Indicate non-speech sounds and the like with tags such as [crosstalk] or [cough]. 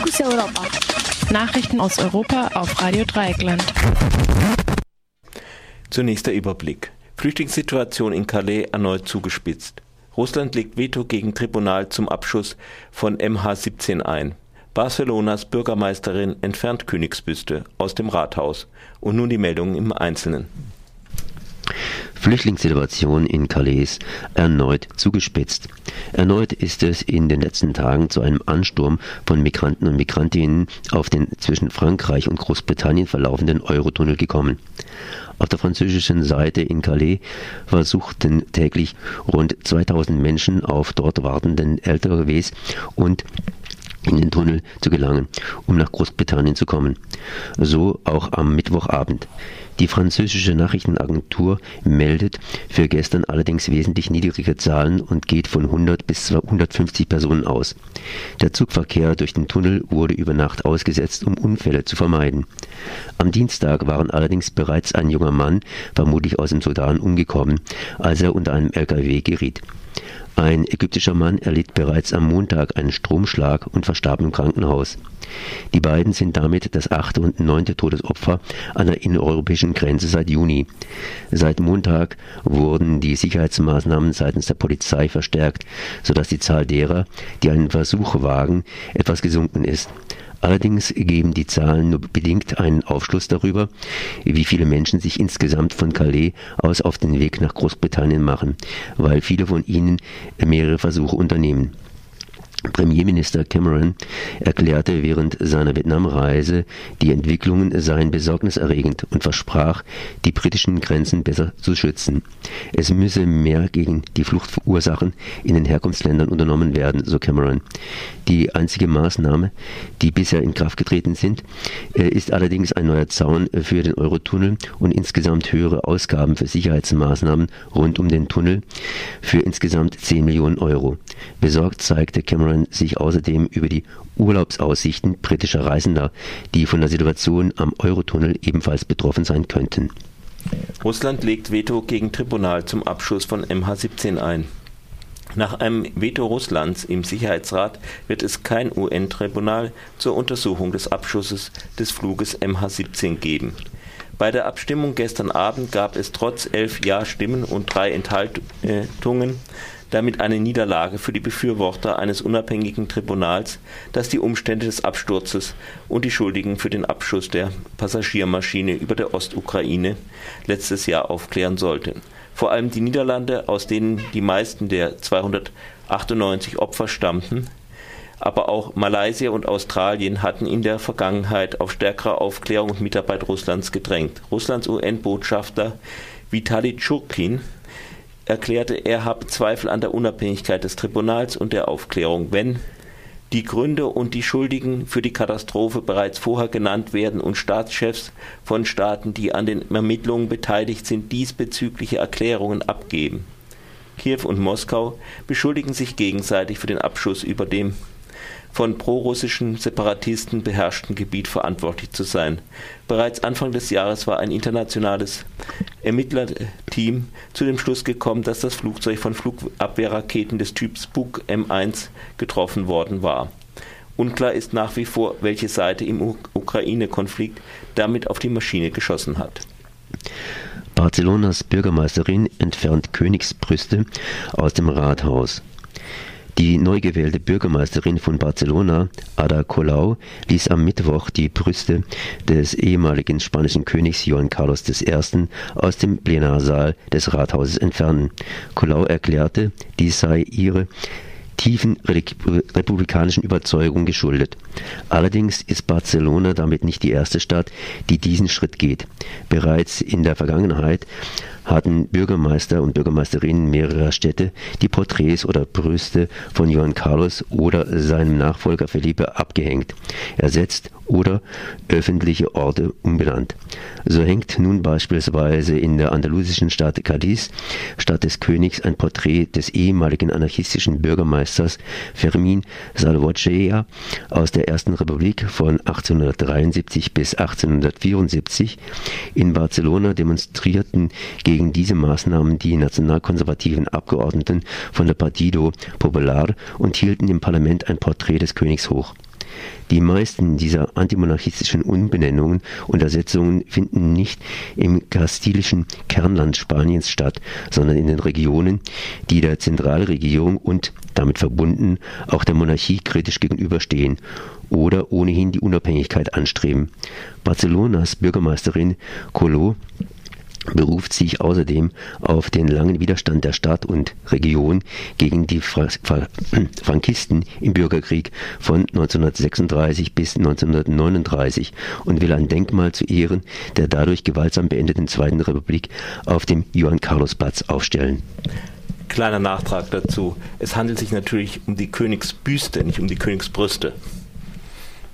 Fokus Europa. Nachrichten aus Europa auf Radio Dreieckland. Zunächst der Überblick. Flüchtlingssituation in Calais erneut zugespitzt. Russland legt Veto gegen Tribunal zum Abschuss von MH17 ein. Barcelonas Bürgermeisterin entfernt Königsbüste aus dem Rathaus. Und nun die Meldungen im Einzelnen. Flüchtlingssituation in Calais erneut zugespitzt. Erneut ist es in den letzten Tagen zu einem Ansturm von Migranten und Migrantinnen auf den zwischen Frankreich und Großbritannien verlaufenden Eurotunnel gekommen. Auf der französischen Seite in Calais versuchten täglich rund 2000 Menschen auf dort wartenden LKWs und in den Tunnel zu gelangen, um nach Großbritannien zu kommen. So auch am Mittwochabend. Die französische Nachrichtenagentur meldet für gestern allerdings wesentlich niedrigere Zahlen und geht von 100 bis 150 Personen aus. Der Zugverkehr durch den Tunnel wurde über Nacht ausgesetzt, um Unfälle zu vermeiden. Am Dienstag waren allerdings bereits ein junger Mann, vermutlich aus dem Sudan, umgekommen, als er unter einem LKW geriet. Ein ägyptischer Mann erlitt bereits am Montag einen Stromschlag und verstarb im Krankenhaus. Die beiden sind damit das achte und neunte Todesopfer an der innereuropäischen Grenze seit Juni. Seit Montag wurden die Sicherheitsmaßnahmen seitens der Polizei verstärkt, sodass die Zahl derer, die einen Versuch wagen, etwas gesunken ist. Allerdings geben die Zahlen nur bedingt einen Aufschluss darüber, wie viele Menschen sich insgesamt von Calais aus auf den Weg nach Großbritannien machen, weil viele von ihnen mehrere Versuche unternehmen. Premierminister Cameron erklärte während seiner Vietnamreise, die Entwicklungen seien besorgniserregend und versprach, die britischen Grenzen besser zu schützen. Es müsse mehr gegen die Fluchtursachen in den Herkunftsländern unternommen werden, so Cameron. Die einzige Maßnahme, die bisher in Kraft getreten sind, äh, ist allerdings ein neuer Zaun für den Eurotunnel und insgesamt höhere Ausgaben für Sicherheitsmaßnahmen rund um den Tunnel für insgesamt 10 Millionen Euro. Besorgt zeigte Cameron Cameron sich außerdem über die Urlaubsaussichten britischer Reisender, die von der Situation am Eurotunnel ebenfalls betroffen sein könnten. Russland legt Veto gegen Tribunal zum Abschuss von MH17 ein. Nach einem Veto Russlands im Sicherheitsrat wird es kein UN-Tribunal zur Untersuchung des Abschusses des Fluges MH17 geben. Bei der Abstimmung gestern Abend gab es trotz elf Ja-Stimmen und drei Enthaltungen damit eine Niederlage für die Befürworter eines unabhängigen Tribunals, das die Umstände des Absturzes und die Schuldigen für den Abschuss der Passagiermaschine über der Ostukraine letztes Jahr aufklären sollte. Vor allem die Niederlande, aus denen die meisten der 298 Opfer stammten, aber auch Malaysia und Australien hatten in der Vergangenheit auf stärkere Aufklärung und Mitarbeit Russlands gedrängt. Russlands UN-Botschafter Vitali Churkin erklärte, er habe Zweifel an der Unabhängigkeit des Tribunals und der Aufklärung, wenn die Gründe und die Schuldigen für die Katastrophe bereits vorher genannt werden und Staatschefs von Staaten, die an den Ermittlungen beteiligt sind, diesbezügliche Erklärungen abgeben. Kiew und Moskau beschuldigen sich gegenseitig für den Abschuss über dem von prorussischen Separatisten beherrschten Gebiet verantwortlich zu sein. Bereits Anfang des Jahres war ein internationales Ermittlerteam zu dem Schluss gekommen, dass das Flugzeug von Flugabwehrraketen des Typs Buk M1 getroffen worden war. Unklar ist nach wie vor, welche Seite im Ukraine-Konflikt damit auf die Maschine geschossen hat. Barcelonas Bürgermeisterin entfernt Königsbrüste aus dem Rathaus. Die neu gewählte Bürgermeisterin von Barcelona, Ada Colau, ließ am Mittwoch die Brüste des ehemaligen spanischen Königs Juan Carlos I. aus dem Plenarsaal des Rathauses entfernen. Colau erklärte, dies sei ihre tiefen republikanischen Überzeugung geschuldet. Allerdings ist Barcelona damit nicht die erste Stadt, die diesen Schritt geht. Bereits in der Vergangenheit hatten Bürgermeister und Bürgermeisterinnen mehrerer Städte die Porträts oder Brüste von Johann Carlos oder seinem Nachfolger Felipe abgehängt, ersetzt oder öffentliche Orte umbenannt. So hängt nun beispielsweise in der andalusischen Stadt Cadiz statt des Königs ein Porträt des ehemaligen anarchistischen Bürgermeisters Fermin Salvocea aus der Ersten Republik von 1873 bis 1874. In Barcelona demonstrierten gegen diese Maßnahmen die nationalkonservativen Abgeordneten von der Partido Popular und hielten im Parlament ein Porträt des Königs hoch. Die meisten dieser antimonarchistischen Umbenennungen und Ersetzungen finden nicht im kastilischen Kernland Spaniens statt, sondern in den Regionen, die der Zentralregierung und damit verbunden auch der Monarchie kritisch gegenüberstehen oder ohnehin die Unabhängigkeit anstreben. Barcelonas Bürgermeisterin Colo beruft sich außerdem auf den langen Widerstand der Stadt und Region gegen die [clears throat] Frankisten im Bürgerkrieg von 1936 bis 1939 und will ein Denkmal zu Ehren der dadurch gewaltsam beendeten Zweiten Republik auf dem Johann Carlos Platz aufstellen. Kleiner Nachtrag dazu. Es handelt sich natürlich um die Königsbüste, nicht um die Königsbrüste.